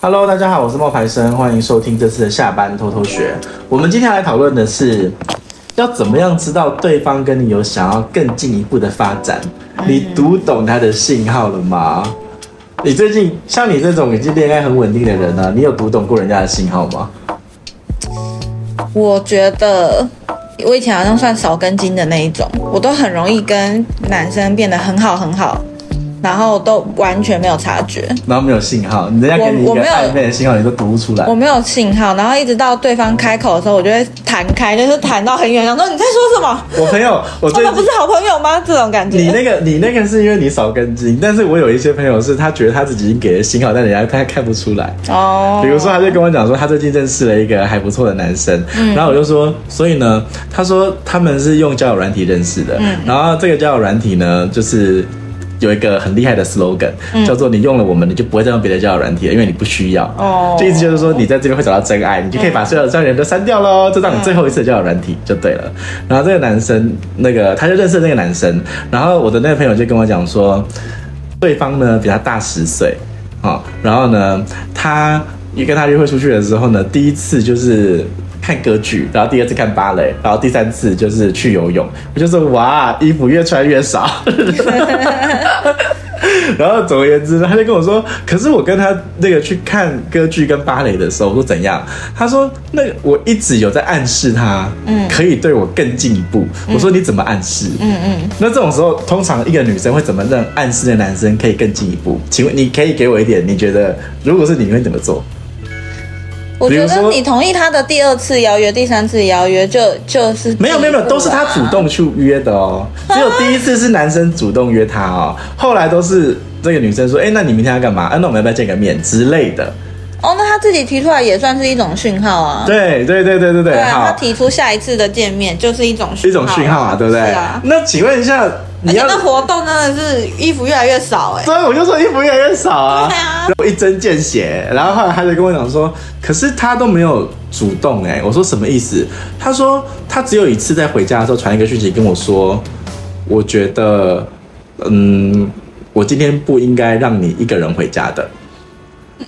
Hello，大家好，我是冒牌生，欢迎收听这次的下班偷偷学。我们今天来讨论的是，要怎么样知道对方跟你有想要更进一步的发展？你读懂他的信号了吗？你最近像你这种已经恋爱很稳定的人呢、啊，你有读懂过人家的信号吗？我觉得我以前好像算少根筋的那一种，我都很容易跟男生变得很好很好。然后都完全没有察觉，然后没有信号，人家给你一个暧昧的信号，你都读不出来。我没有信号，然后一直到对方开口的时候，我就会弹开，就是弹到很远，想说你在说什么？我朋友，我他们不是好朋友吗？这种感觉。你那个，你那个是因为你少根筋，但是我有一些朋友是他觉得他自己已经给了信号，但人家他看不出来。哦。比如说，他就跟我讲说，他最近认识了一个还不错的男生，嗯、然后我就说，所以呢，他说他们是用交友软体认识的，嗯、然后这个交友软体呢，就是。有一个很厉害的 slogan，叫做“你用了我们，你就不会再用别的交友软体了，因为你不需要。”哦，就意思就是说，你在这边会找到真爱，你就可以把所有的交友软体都删掉喽，就当你最后一次的交友软体就对了。然后这个男生，那个他就认识那个男生，然后我的那个朋友就跟我讲说，对方呢比他大十岁，啊，然后呢，他一跟他约会出去的时候呢，第一次就是。看歌剧，然后第二次看芭蕾，然后第三次就是去游泳。我就说哇，衣服越穿越少。然后总而言之，他就跟我说，可是我跟他那个去看歌剧跟芭蕾的时候，我说怎样？他说那个我一直有在暗示他，嗯，可以对我更进一步。嗯、我说你怎么暗示？嗯嗯。那这种时候，通常一个女生会怎么让暗示的男生可以更进一步？请问你可以给我一点？你觉得如果是你会怎么做？我觉得你同意他的第二次邀约，第三次邀约就就是没有没有没有，都是他主动去约的哦。只有第一次是男生主动约他哦，后来都是这个女生说：“哎，那你明天要干嘛？啊，那我们要不要见个面之类的？”哦，那他自己提出来也算是一种讯号啊。对对对对对对，好，他提出下一次的见面就是一种讯号，一种讯号啊，对不对？那请问一下。你要的活动真的是衣服越来越少哎，对，我就说衣服越来越少啊。对啊，我一针见血，然后后来他就跟我讲说，可是他都没有主动哎。我说什么意思？他说他只有一次在回家的时候传一个讯息跟我说，我觉得嗯，我今天不应该让你一个人回家的，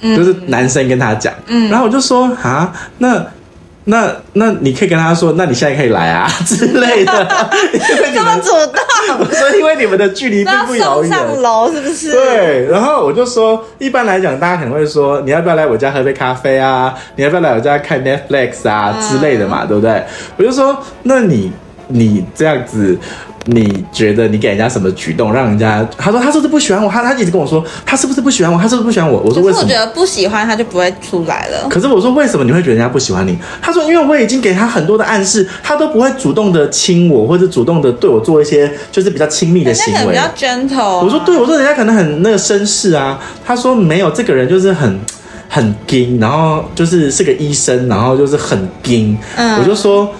嗯，就是男生跟他讲，嗯，然后我就说啊，那。那那你可以跟他说，那你现在可以来啊 之类的，这么主动。我说因为你们的距离并不遥远。送上楼是不是？对。然后我就说，一般来讲，大家可能会说，你要不要来我家喝杯咖啡啊？你要不要来我家看 Netflix 啊之类的嘛，对不对？我就说，那你你这样子。你觉得你给人家什么举动让人家？他说他是不是不喜欢我？他他一直跟我说他是不是不喜欢我？他是不是不喜欢我？我说为什么？我觉得不喜欢他就不会出来了。可是我说为什么你会觉得人家不喜欢你？他说因为我已经给他很多的暗示，他都不会主动的亲我，或者主动的对我做一些就是比较亲密的行为，比较 gentle 啊。我说对，我说人家可能很那个绅士啊。他说没有，这个人就是很很硬，然后就是是个医生，然后就是很硬。嗯，我就说。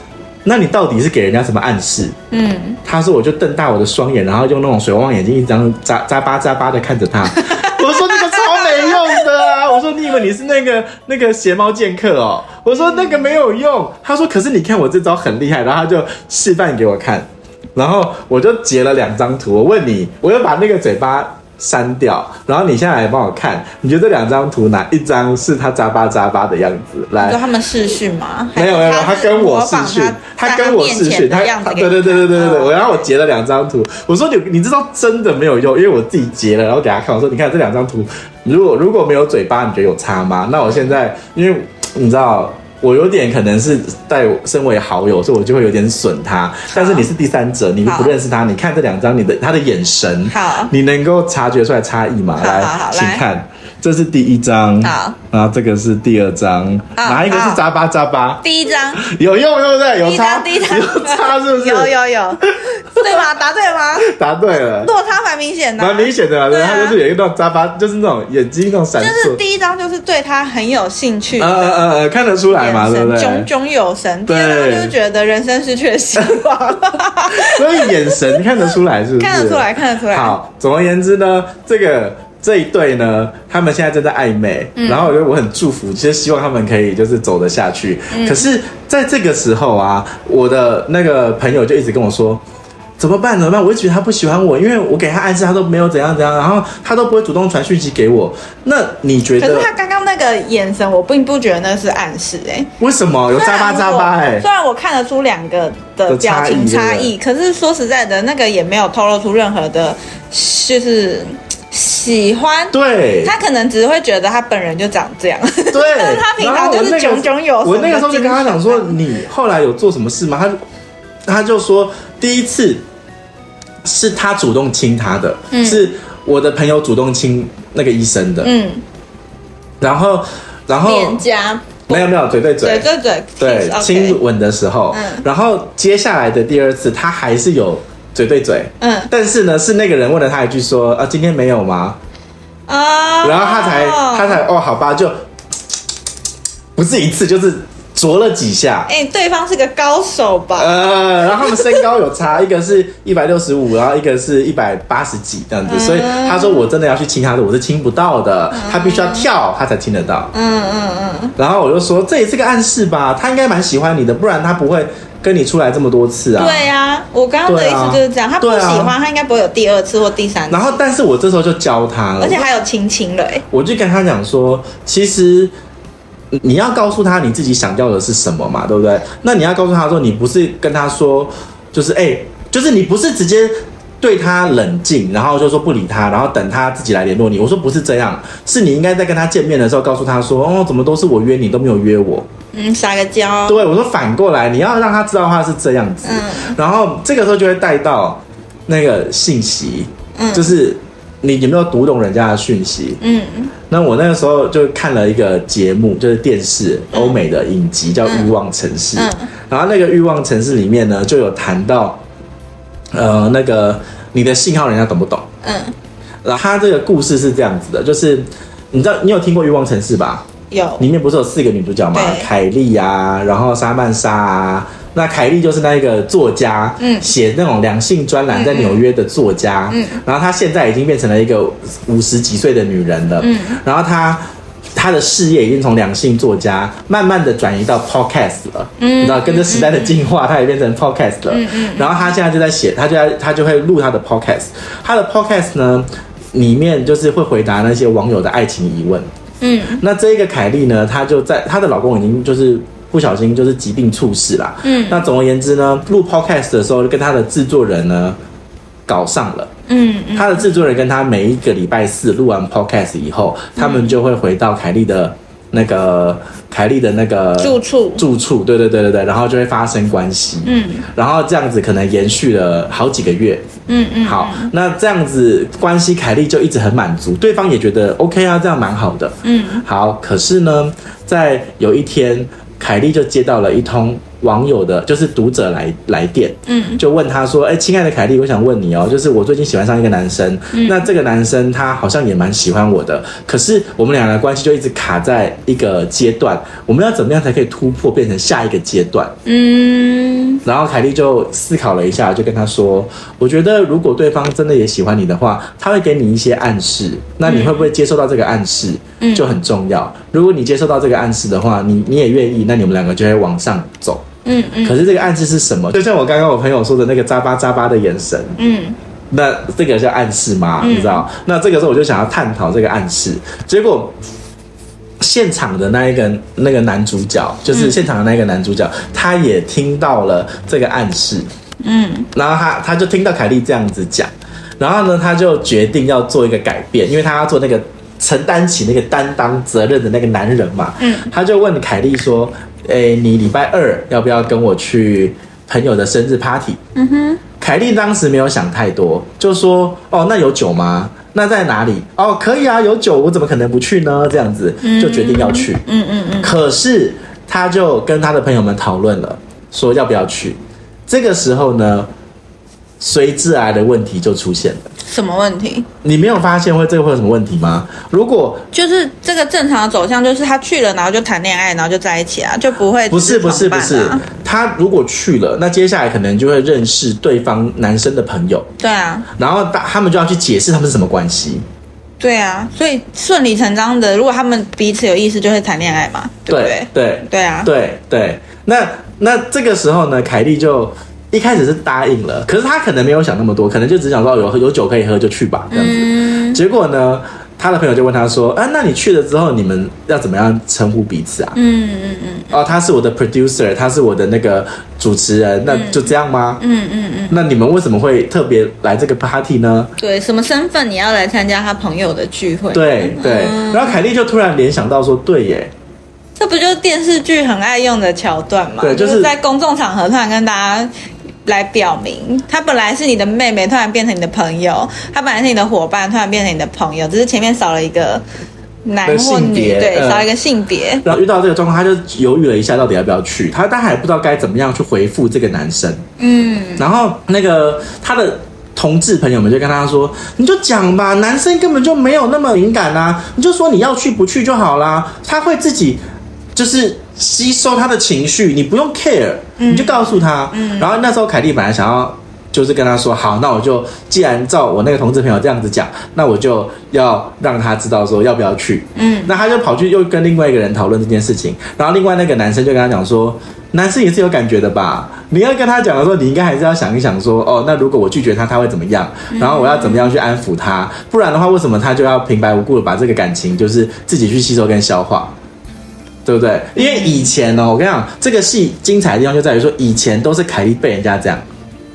那你到底是给人家什么暗示？嗯，他说我就瞪大我的双眼，然后用那种水汪汪眼睛一张眨眨巴眨巴的看着他。我说那个超没用的啊！我说你以为你是那个那个邪猫剑客哦？我说那个没有用。他说可是你看我这招很厉害，然后他就示范给我看，然后我就截了两张图。我问你，我又把那个嘴巴。删掉，然后你现在来帮我看，你觉得这两张图哪一张是他眨巴眨巴的样子？来，他们视讯吗？没有没有，他跟我视讯，他跟我视讯，他对对对对对对对，我然后我截了两张图，我说你你知道真的没有用，因为我自己截了，然后给他看，我说你看这两张图，如果如果没有嘴巴，你觉得有差吗？那我现在因为你知道。我有点可能是带身为好友，所以我就会有点损他。但是你是第三者，你不认识他，你看这两张，你的他的眼神，好，你能够察觉出来差异吗？来，请看。这是第一张，好，然后这个是第二张，哪一个是扎巴扎巴？第一张有用，对不对？有差，第一张有差是不是？有有有，对吗？答对了吗？答对了，落差蛮明显的，蛮明显的，对，他就是有一段扎巴，就是那种眼睛那种闪烁。就是第一张就是对他很有兴趣，呃呃呃，看得出来嘛，对不对？炯炯有神，第二张，就是觉得人生失去了希望，所以眼神看得出来，是不是？看得出来，看得出来。好，总而言之呢，这个。这一对呢，他们现在正在暧昧，嗯、然后我觉得我很祝福，其实希望他们可以就是走得下去。嗯、可是在这个时候啊，我的那个朋友就一直跟我说，怎么办？怎么办？我就觉得他不喜欢我，因为我给他暗示，他都没有怎样怎样，然后他都不会主动传讯息给我。那你觉得？可是他刚刚那个眼神，我并不觉得那是暗示哎、欸。为什么有眨巴眨巴？哎，虽然我看得出两个的表情差异，可是说实在的，那个也没有透露出任何的，就是。喜欢，对，他可能只是会觉得他本人就长这样，对，但 是他平常就是炯炯有神。我那个时候就跟他讲说，你后来有做什么事吗？他他就说，第一次是他主动亲他的，嗯，是我的朋友主动亲那个医生的，嗯，然后然后脸颊。没有没有嘴对嘴，嘴对嘴，对亲吻的时候，嗯，然后接下来的第二次他还是有。嘴对嘴，嗯，但是呢，是那个人问了他一句说，啊，今天没有吗？啊，然后他才他才哦，好吧，就不是一次，就是啄了几下。哎，对方是个高手吧？呃，然后他们身高有差，一个是一百六十五，然后一个是一百八十几这样子，所以他说我真的要去亲他的，我是亲不到的，他必须要跳，他才亲得到。嗯嗯嗯。然后我就说，这也是个暗示吧，他应该蛮喜欢你的，不然他不会。跟你出来这么多次啊？对呀、啊，我刚刚的意思就是这样。啊、他不喜欢，啊、他应该不会有第二次或第三次。然后，但是我这时候就教他了，而且还有亲亲了。我就跟他讲说，其实你要告诉他你自己想要的是什么嘛，对不对？那你要告诉他说，你不是跟他说，就是哎，就是你不是直接对他冷静，然后就说不理他，然后等他自己来联络你。我说不是这样，是你应该在跟他见面的时候告诉他说，哦，怎么都是我约你，都没有约我。嗯，撒个娇。对，我说反过来，你要让他知道他是这样子，嗯、然后这个时候就会带到那个信息，嗯，就是你有没有读懂人家的讯息？嗯，那我那个时候就看了一个节目，就是电视欧美的影集，叫《欲望城市》，嗯，然后那个《欲望城市》里面呢，就有谈到，呃，那个你的信号人家懂不懂？嗯，然后他这个故事是这样子的，就是你知道你有听过《欲望城市》吧？有，里面不是有四个女主角吗？凯莉啊，然后莎曼莎啊。那凯莉就是那一个作家，嗯，写那种两性专栏在纽约的作家，嗯，然后她现在已经变成了一个五十几岁的女人了，嗯，然后她她的事业已经从两性作家慢慢的转移到 podcast 了，嗯，你知道跟着时代的进化，她也变成 podcast 了，嗯嗯，然后她现在就在写，她就在她就会录她的 podcast，她的 podcast 呢里面就是会回答那些网友的爱情疑问。嗯，那这个凯莉呢，她就在她的老公已经就是不小心就是疾病猝死了。嗯，那总而言之呢，录 podcast 的时候就跟她的制作人呢搞上了。嗯，她的制作人跟她每一个礼拜四录完 podcast 以后，他们就会回到凯莉的。那个凯莉的那个住处，住处，对对对对对，然后就会发生关系，嗯，然后这样子可能延续了好几个月，嗯嗯，好，那这样子关系，凯莉就一直很满足，对方也觉得 OK 啊，这样蛮好的，嗯，好，可是呢，在有一天，凯莉就接到了一通。网友的，就是读者来来电，嗯，就问他说：“哎，亲爱的凯莉，我想问你哦，就是我最近喜欢上一个男生，嗯，那这个男生他好像也蛮喜欢我的，可是我们俩的关系就一直卡在一个阶段，我们要怎么样才可以突破，变成下一个阶段？”嗯，然后凯莉就思考了一下，就跟他说：“我觉得如果对方真的也喜欢你的话，他会给你一些暗示，那你会不会接受到这个暗示？就很重要。如果你接受到这个暗示的话，你你也愿意，那你们两个就会往上走。”嗯嗯，可是这个暗示是什么？就像我刚刚我朋友说的那个扎巴扎巴的眼神，嗯，那这个叫暗示吗？嗯、你知道？那这个时候我就想要探讨这个暗示。结果现场的那一个那个男主角，就是现场的那个男主角，嗯、他也听到了这个暗示，嗯，然后他他就听到凯莉这样子讲，然后呢，他就决定要做一个改变，因为他要做那个承担起那个担当责任的那个男人嘛，嗯，他就问凯莉说。诶，你礼拜二要不要跟我去朋友的生日 party？嗯哼，凯莉当时没有想太多，就说：“哦，那有酒吗？那在哪里？哦，可以啊，有酒，我怎么可能不去呢？”这样子就决定要去。嗯嗯嗯。可是他就跟他的朋友们讨论了，说要不要去。这个时候呢，随之而来的问题就出现了。什么问题？你没有发现会这个会有什么问题吗？如果就是这个正常的走向，就是他去了，然后就谈恋爱，然后就在一起啊，就不会不是不是不是。他如果去了，那接下来可能就会认识对方男生的朋友。对啊，然后他他们就要去解释他们是什么关系。对啊，所以顺理成章的，如果他们彼此有意思，就会谈恋爱嘛，对不对？对对对啊，对对。那那这个时候呢，凯莉就。一开始是答应了，可是他可能没有想那么多，可能就只想说有有酒可以喝就去吧这样子。嗯、结果呢，他的朋友就问他说：“啊，那你去了之后，你们要怎么样称呼彼此啊？”嗯嗯嗯。哦，他是我的 producer，他是我的那个主持人，那就这样吗？嗯嗯嗯。那你们为什么会特别来这个 party 呢？对，什么身份你要来参加他朋友的聚会？对对。嗯、然后凯莉就突然联想到说：“对耶，这不就是电视剧很爱用的桥段吗？对，就是、就是在公众场合突然跟大家。”来表明，他本来是你的妹妹，突然变成你的朋友；他本来是你的伙伴，突然变成你的朋友。只是前面少了一个男或女，对，少了一个性别。然后遇到这个状况，他就犹豫了一下，到底要不要去？他他还不知道该怎么样去回复这个男生。嗯，然后那个他的同志朋友们就跟他说：“你就讲吧，男生根本就没有那么敏感啊，你就说你要去不去就好啦，他会自己就是。”吸收他的情绪，你不用 care，你就告诉他。嗯，然后那时候凯蒂本来想要，就是跟他说，好，那我就既然照我那个同志朋友这样子讲，那我就要让他知道说要不要去。嗯，那他就跑去又跟另外一个人讨论这件事情，然后另外那个男生就跟他讲说，男生也是有感觉的吧？你要跟他讲的时候，你应该还是要想一想说，哦，那如果我拒绝他，他会怎么样？然后我要怎么样去安抚他？不然的话，为什么他就要平白无故的把这个感情就是自己去吸收跟消化？对不对？因为以前呢，我跟你讲，这个戏精彩的地方就在于说，以前都是凯莉被人家这样，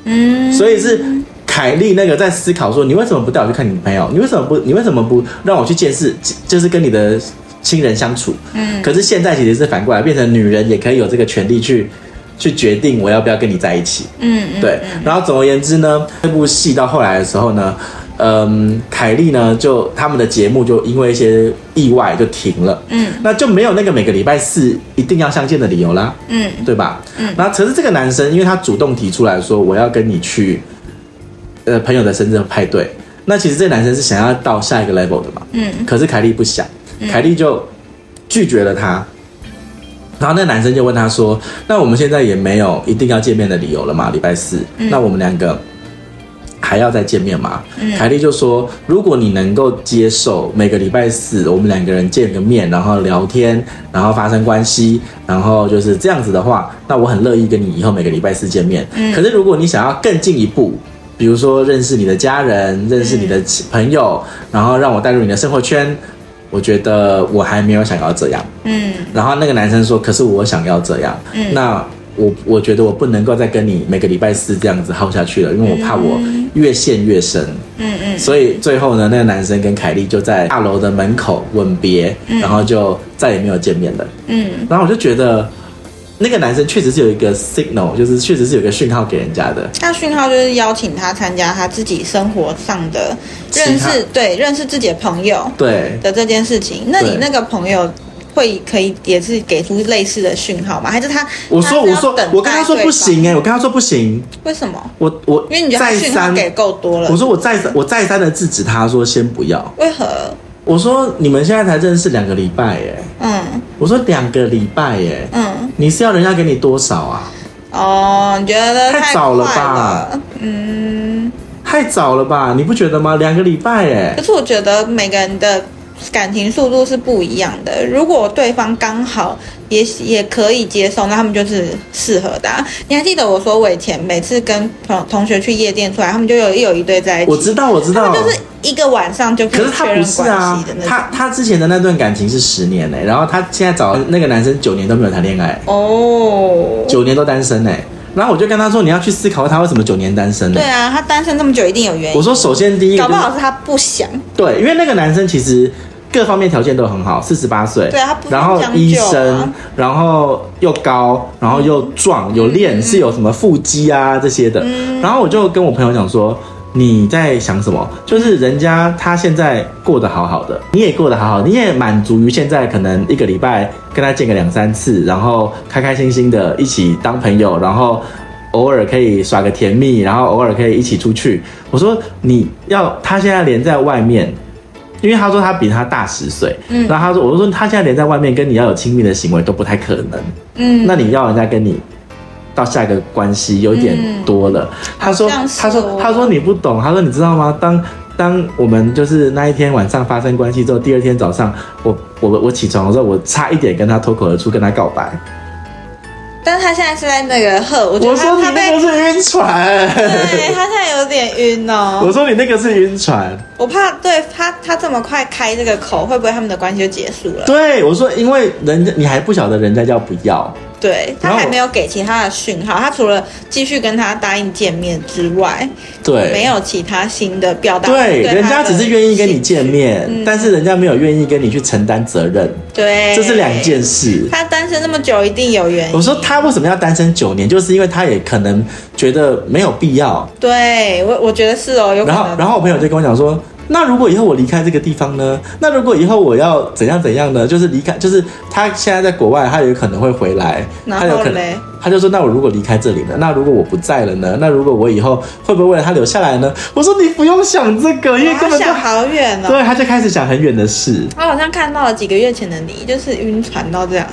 嗯，所以是凯莉那个在思考说，你为什么不带我去看你朋友？你为什么不？你为什么不让我去见识？就是跟你的亲人相处？嗯，可是现在其实是反过来，变成女人也可以有这个权利去去决定我要不要跟你在一起。嗯，对。然后总而言之呢，这部戏到后来的时候呢。嗯，凯莉呢，就他们的节目就因为一些意外就停了，嗯，那就没有那个每个礼拜四一定要相见的理由啦，嗯，对吧？嗯，那可是这个男生，因为他主动提出来说我要跟你去，呃，朋友的生日派对，那其实这个男生是想要到下一个 level 的嘛，嗯，可是凯莉不想，凯莉就拒绝了他，然后那男生就问他说，那我们现在也没有一定要见面的理由了嘛，礼拜四，那我们两个。还要再见面吗？嗯、凯莉就说：“如果你能够接受每个礼拜四我们两个人见个面，然后聊天，然后发生关系，然后就是这样子的话，那我很乐意跟你以后每个礼拜四见面。嗯、可是如果你想要更进一步，比如说认识你的家人，认识你的朋友，嗯、然后让我带入你的生活圈，我觉得我还没有想要这样。”嗯，然后那个男生说：“可是我想要这样。”嗯，那。我我觉得我不能够再跟你每个礼拜四这样子耗下去了，因为我怕我越陷越深。嗯嗯。所以最后呢，那个男生跟凯莉就在大楼的门口吻别，然后就再也没有见面了。嗯。然后我就觉得，那个男生确实是有一个 signal，就是确实是有一个讯号给人家的。那讯号就是邀请他参加他自己生活上的认识，对，认识自己的朋友，对的这件事情。那你那个朋友？会可以也是给出类似的讯号吗？还是他？我说我说我跟他说不行哎、欸，我跟他说不行。为什么？我我因为你觉得讯号给够多了。我说我再三我再三的制止他说先不要。为何？我说你们现在才认识两个礼拜哎、欸。嗯。我说两个礼拜哎、欸。嗯。你是要人家给你多少啊？哦，你觉得太，太早了吧？嗯。太早了吧？你不觉得吗？两个礼拜哎、欸。可是我觉得每个人的。感情速度是不一样的。如果对方刚好也也可以接受，那他们就是适合的啊。你还记得我说我以前每次跟同同学去夜店出来，他们就有有一对在一起。我知道，我知道，就是一个晚上就可以确认关系的。可是他不是啊，他他之前的那段感情是十年呢，然后他现在找那个男生九年都没有谈恋爱哦，九年都单身呢。然后我就跟他说，你要去思考他为什么九年单身呢？对啊，他单身这么久一定有原因。我说首先第一个，搞不好是他不想。对，因为那个男生其实。各方面条件都很好，四十八岁，对啊，然后医生，然后又高，然后又壮，有练，嗯、是有什么腹肌啊这些的。嗯、然后我就跟我朋友讲说，你在想什么？就是人家他现在过得好好的，你也过得好好，你也满足于现在可能一个礼拜跟他见个两三次，然后开开心心的一起当朋友，然后偶尔可以耍个甜蜜，然后偶尔可以一起出去。我说你要他现在连在外面。因为他说他比他大十岁，嗯，然后他说，我就说他现在连在外面跟你要有亲密的行为都不太可能，嗯，那你要人家跟你到下一个关系有点多了。嗯、他说，他说，他说你不懂，他说你知道吗？当当我们就是那一天晚上发生关系之后，第二天早上我我我起床的时候，我差一点跟他脱口而出跟他告白。但是他现在是在那个喝，我觉得我说你那个是晕船，对他现在有点晕哦。我说你那个是晕船，我怕对他他这么快开这个口，会不会他们的关系就结束了？对，我说因为人家你还不晓得人家叫不要。对，他还没有给其他的讯号，他除了继续跟他答应见面之外，对，没有其他新的表达。对，人家只是愿意跟你见面，嗯，但是人家没有愿意跟你去承担责任。对，这是两件事。他单身那么久，一定有原因。我说他为什么要单身九年，就是因为他也可能觉得没有必要。对，我我觉得是哦，有可能。然后，然后我朋友就跟我讲说。那如果以后我离开这个地方呢？那如果以后我要怎样怎样呢？就是离开，就是他现在在国外，他有可能会回来，他有可能，他就说，那我如果离开这里呢？那如果我不在了呢？那如果我以后会不会为了他留下来呢？我说你不用想这个，因为根本想好远哦。对，他就开始想很远的事。我好像看到了几个月前的你，就是晕船到这样。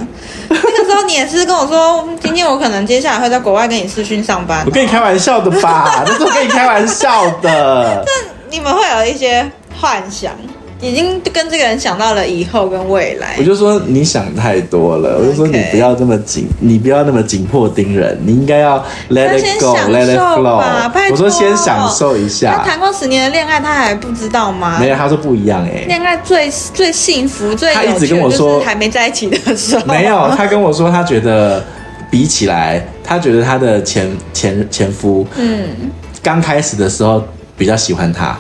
那个时候你也是跟我说，今天我可能接下来会在国外跟你视讯上班哦。我跟你开玩笑的吧？那是我跟你开玩笑的。你们会有一些幻想，已经跟这个人想到了以后跟未来。我就说你想太多了我就说你不要这么紧，你不要那么紧迫盯人，你应该要 let it go，let it flow。我说先享受一下。他谈过十年的恋爱，他还不知道吗？没有，他说不一样哎、欸。恋爱最最幸福、最他一直跟我说还没在一起的时候。没有，他跟我说他觉得比起来，他觉得他的前前前夫，嗯，刚开始的时候。比较喜欢他，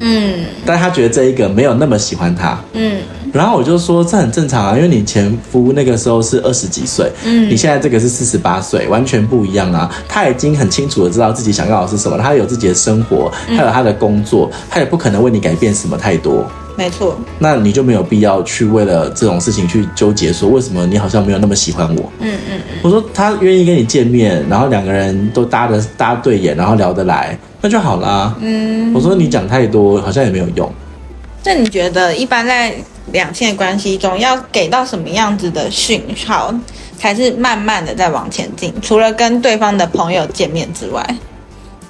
嗯，但他觉得这一个没有那么喜欢他，嗯，然后我就说这很正常啊，因为你前夫那个时候是二十几岁，嗯，你现在这个是四十八岁，完全不一样啊。他已经很清楚的知道自己想要的是什么，他有自己的生活，他有他的工作，他也不可能为你改变什么太多。没错，那你就没有必要去为了这种事情去纠结，说为什么你好像没有那么喜欢我。嗯嗯嗯。我说他愿意跟你见面，然后两个人都搭的搭对眼，然后聊得来，那就好啦。嗯。我说你讲太多好像也没有用。那你觉得一般在两性的关系中，要给到什么样子的讯号，才是慢慢的在往前进？除了跟对方的朋友见面之外？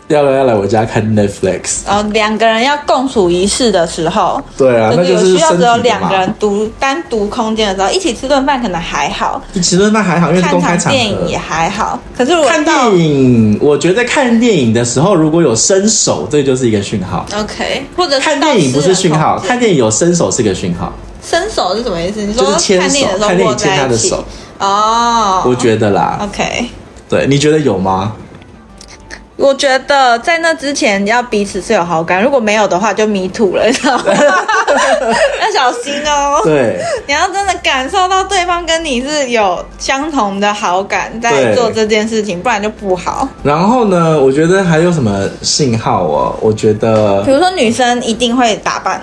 要不要来我家看 Netflix，然后两个人要共处一室的时候，对啊，那就是需要只有两个人独单独空间的时候，一起吃顿饭可能还好，一起吃顿饭还好，因为是公开场电影也还好。可是如果看电影，我觉得看电影的时候如果有伸手，这就是一个讯号。OK，或者看电影不是讯号，看电影有伸手是个讯号。伸手是什么意思？你说就是牵手，看电影牵他的手。哦，我觉得啦。OK，对，你觉得有吗？我觉得在那之前要彼此是有好感，如果没有的话就迷途了，你知道吗？要小心哦。对，你要真的感受到对方跟你是有相同的好感，在做这件事情，不然就不好。然后呢，我觉得还有什么信号哦？我觉得，比如说女生一定会打扮。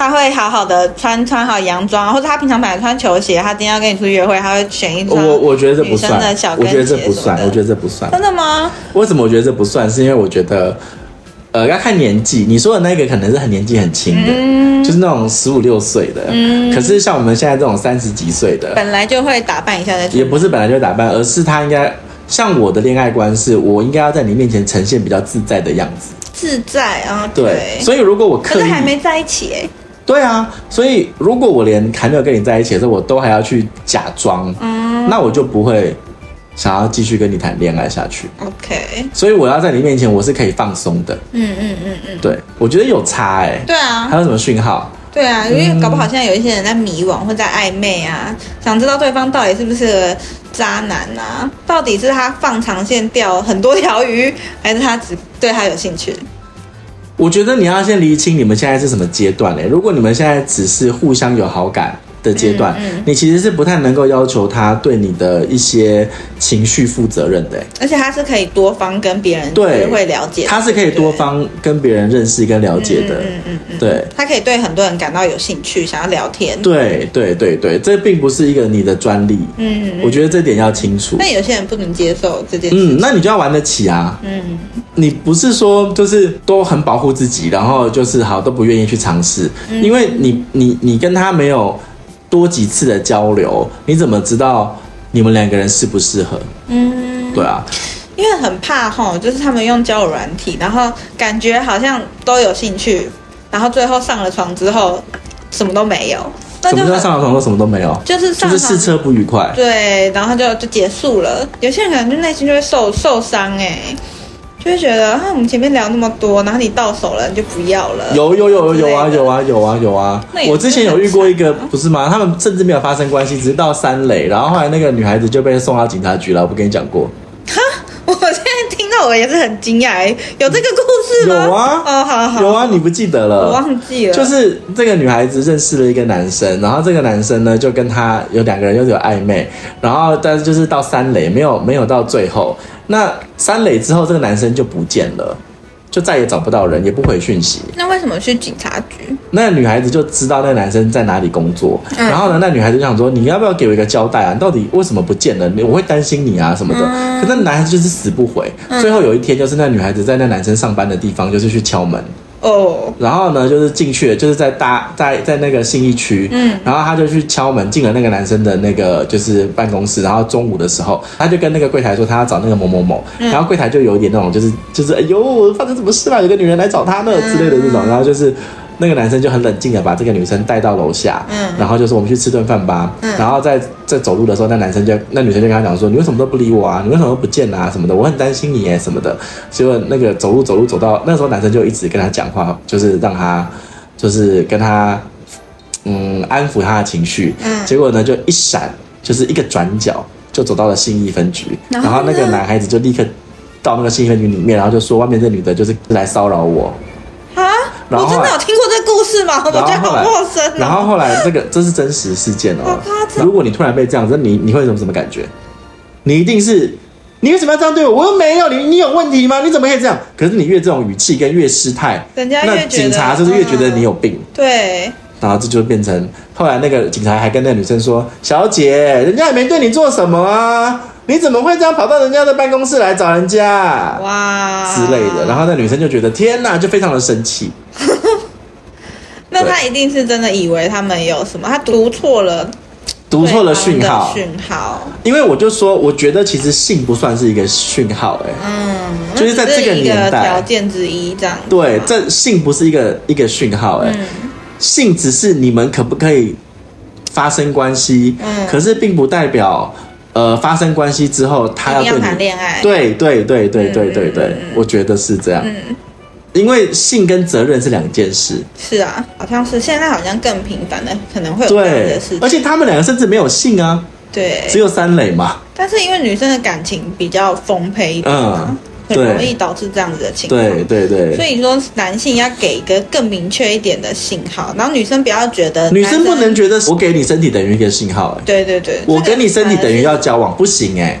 他会好好的穿穿好洋装，或者他平常本来穿球鞋，他今天要跟你出去约会，他会选一双我我觉得这不算的小跟鞋。我觉得这不算，我觉得这不算。真的吗？为什么我觉得这不算？是因为我觉得，呃，要看年纪。你说的那个可能是很年纪很轻的，嗯，就是那种十五六岁的。嗯。可是像我们现在这种三十几岁的，本来就会打扮一下的。也不是本来就打扮，而是他应该像我的恋爱观是，我应该要在你面前呈现比较自在的样子。自在啊对。所以如果我刻意，可是还没在一起哎。对啊，所以如果我连还没有跟你在一起的时候，我都还要去假装，嗯，那我就不会想要继续跟你谈恋爱下去。OK，所以我要在你面前，我是可以放松的。嗯嗯嗯嗯，对，我觉得有差哎、欸。对啊，还有什么讯号？对啊，因为搞不好现在有一些人在迷惘或在暧昧啊，想知道对方到底是不是个渣男啊？到底是他放长线钓很多条鱼，还是他只对他有兴趣？我觉得你要先厘清你们现在是什么阶段嘞？如果你们现在只是互相有好感。的阶段，嗯嗯，你其实是不太能够要求他对你的一些情绪负责任的，而且他是可以多方跟别人对会了解，他是可以多方跟别人认识跟了解的，嗯嗯嗯，对，他可以对很多人感到有兴趣，想要聊天，对对对对，这并不是一个你的专利，嗯，我觉得这点要清楚。那有些人不能接受这件事，嗯，那你就要玩得起啊，嗯，你不是说就是都很保护自己，然后就是好都不愿意去尝试，嗯，因为你你你跟他没有。多几次的交流，你怎么知道你们两个人适不适合？嗯，对啊，因为很怕吼，就是他们用交友软体，然后感觉好像都有兴趣，然后最后上了床之后什么都没有。什么叫上了床说什么都没有？就是就是试车不愉快。对，然后就就结束了。有些人可能就内心就会受受伤哎。就会觉得啊，我们前面聊那么多，然后你到手了，你就不要了。有有有有有啊有啊有啊有啊！我之前有遇过一个，不是吗？他们甚至没有发生关系，只是到三垒，然后后来那个女孩子就被送到警察局了。我不跟你讲过？哈，我现在听到我也是很惊讶，有这个有啊，哦好好，有啊，你不记得了？我忘记了。就是这个女孩子认识了一个男生，然后这个男生呢就跟她有两个人又有暧昧，然后但是就是到三垒没有没有到最后。那三垒之后，这个男生就不见了，就再也找不到人，也不回讯息。那为什么去警察局？那女孩子就知道那男生在哪里工作，嗯、然后呢，那女孩子就想说：“你要不要给我一个交代啊？你到底为什么不见了？我会担心你啊什么的。嗯”可那男孩子就是死不回。嗯、最后有一天，就是那女孩子在那男生上班的地方，就是去敲门。哦，oh. 然后呢，就是进去了，就是在大在在那个信义区，嗯，然后他就去敲门，进了那个男生的那个就是办公室，然后中午的时候，他就跟那个柜台说他要找那个某某某，嗯、然后柜台就有一点那种就是就是哎呦，发生什么事了？有个女人来找他呢之类的这种，然后就是。那个男生就很冷静的把这个女生带到楼下，嗯，然后就说我们去吃顿饭吧，嗯，然后在在走路的时候，那男生就那女生就跟他讲说，你为什么都不理我啊？你为什么都不见啊？什么的，我很担心你耶什么的。结果那个走路走路走到那时候，男生就一直跟他讲话，就是让他就是跟他嗯安抚他的情绪，嗯，结果呢就一闪，就是一个转角就走到了信义分局，然后，那个男孩子就立刻到那个信义分局里面，然后就说外面这女的就是来骚扰我。我真的有听过这个故事吗？我觉得好陌生哦。然后后来这个这是真实事件哦。如果你突然被这样子，你你会有什么什么感觉？你一定是你为什么要这样对我？我又没有你，你有问题吗？你怎么可以这样？可是你越这种语气跟越失态，人家那警察就是越觉得你有病。嗯、对。然后这就变成后来那个警察还跟那个女生说：“小姐，人家也没对你做什么啊。”你怎么会这样跑到人家的办公室来找人家？哇之类的，然后那女生就觉得天哪，就非常的生气。那他一定是真的以为他们有什么，他读错了，读错了讯号。讯号。因为我就说，我觉得其实性不算是一个讯号，哎，嗯，就是在这个年代条件之一这样。对，这性不是一个一个讯号，哎，性只是你们可不可以发生关系，嗯，可是并不代表。呃，发生关系之后，他要谈恋爱。对对对对对对对，嗯、我觉得是这样。嗯，因为性跟责任是两件事。是啊，好像是现在好像更频繁的，可能会有这样的事情。而且他们两个甚至没有性啊，对，只有三垒嘛。但是因为女生的感情比较丰沛一点，嗯。很容易导致这样子的情况。对对对。所以说，男性要给一个更明确一点的信号，然后女生不要觉得。女生不能觉得我给你身体等于一个信号，哎。对对对。我跟你身体等于要交往，不行哎。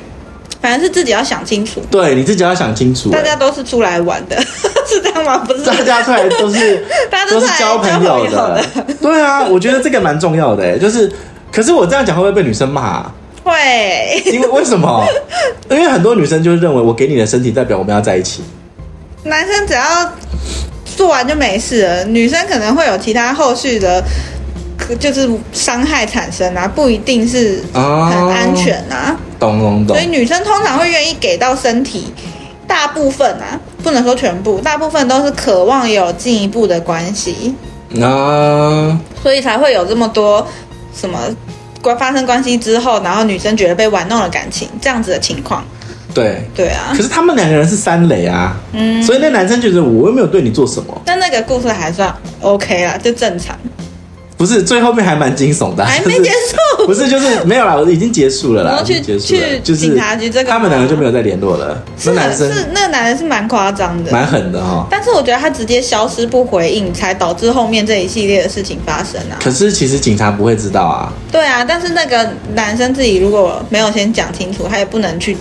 反正是自己要想清楚。对，你自己要想清楚。大家都是出来玩的，是这样吗？不是。大家出来都是，大家都是交朋友的。对啊，我觉得这个蛮重要的，哎，就是，可是我这样讲会不会被女生骂？会，因为为什么？因为很多女生就认为我给你的身体代表我们要在一起。男生只要做完就没事了，女生可能会有其他后续的，就是伤害产生啊，不一定是很安全啊。懂懂懂。所以女生通常会愿意给到身体，大部分啊，不能说全部，大部分都是渴望有进一步的关系啊，所以才会有这么多什么。关发生关系之后，然后女生觉得被玩弄了感情，这样子的情况。对对啊，可是他们两个人是三垒啊，嗯，所以那男生觉得我又没有对你做什么。但那个故事还算 OK 啦，就正常。不是，最后面还蛮惊悚的，还没结束。不是，就是没有啦，我已经结束了啦，去结束了。就是警察局这个，他们两个就没有再联络了。是男生是那个男人是蛮夸张的，蛮狠的哈。但是我觉得他直接消失不回应，才导致后面这一系列的事情发生啊。可是其实警察不会知道啊。对啊，但是那个男生自己如果没有先讲清楚，他也不能去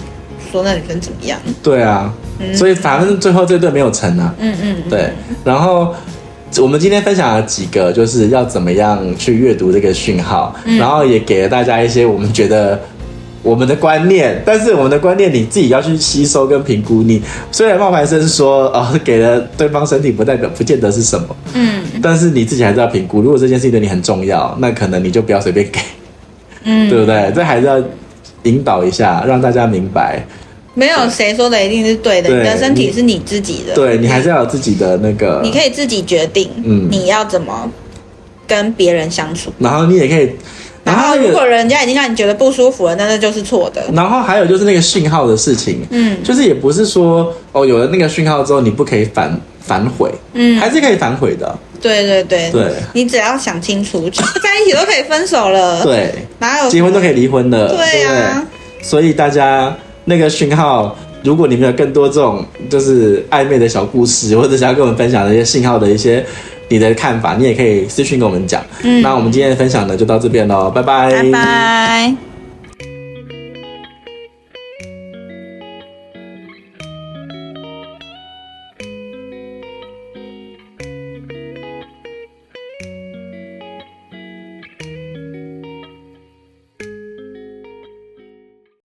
说那女生怎么样。对啊，所以反正最后这对没有成啊。嗯嗯，对，然后。我们今天分享了几个，就是要怎么样去阅读这个讯号，嗯、然后也给了大家一些我们觉得我们的观念，但是我们的观念你自己要去吸收跟评估。你虽然冒牌生说哦，给了对方身体，不代表不见得是什么，嗯，但是你自己还是要评估。如果这件事情对你很重要，那可能你就不要随便给，嗯，对不对？这还是要引导一下，让大家明白。没有谁说的一定是对的，对，你的身体是你自己的，对，你还是要有自己的那个，你可以自己决定，嗯，你要怎么跟别人相处。然后你也可以。然后，如果人家已经让你觉得不舒服了，那那就是错的。然后还有就是那个讯号的事情，嗯，就是也不是说哦，有了那个讯号之后，你不可以反反悔，嗯，还是可以反悔的。对对对对，你只要想清楚，在一起都可以分手了。对，哪有结婚都可以离婚的？对呀。所以大家那个讯号，如果你们有更多这种就是暧昧的小故事，或者想要跟我们分享的一些信号的一些。你的看法，你也可以私讯跟我们讲。嗯，那我们今天的分享呢，就到这边喽，拜拜。拜拜。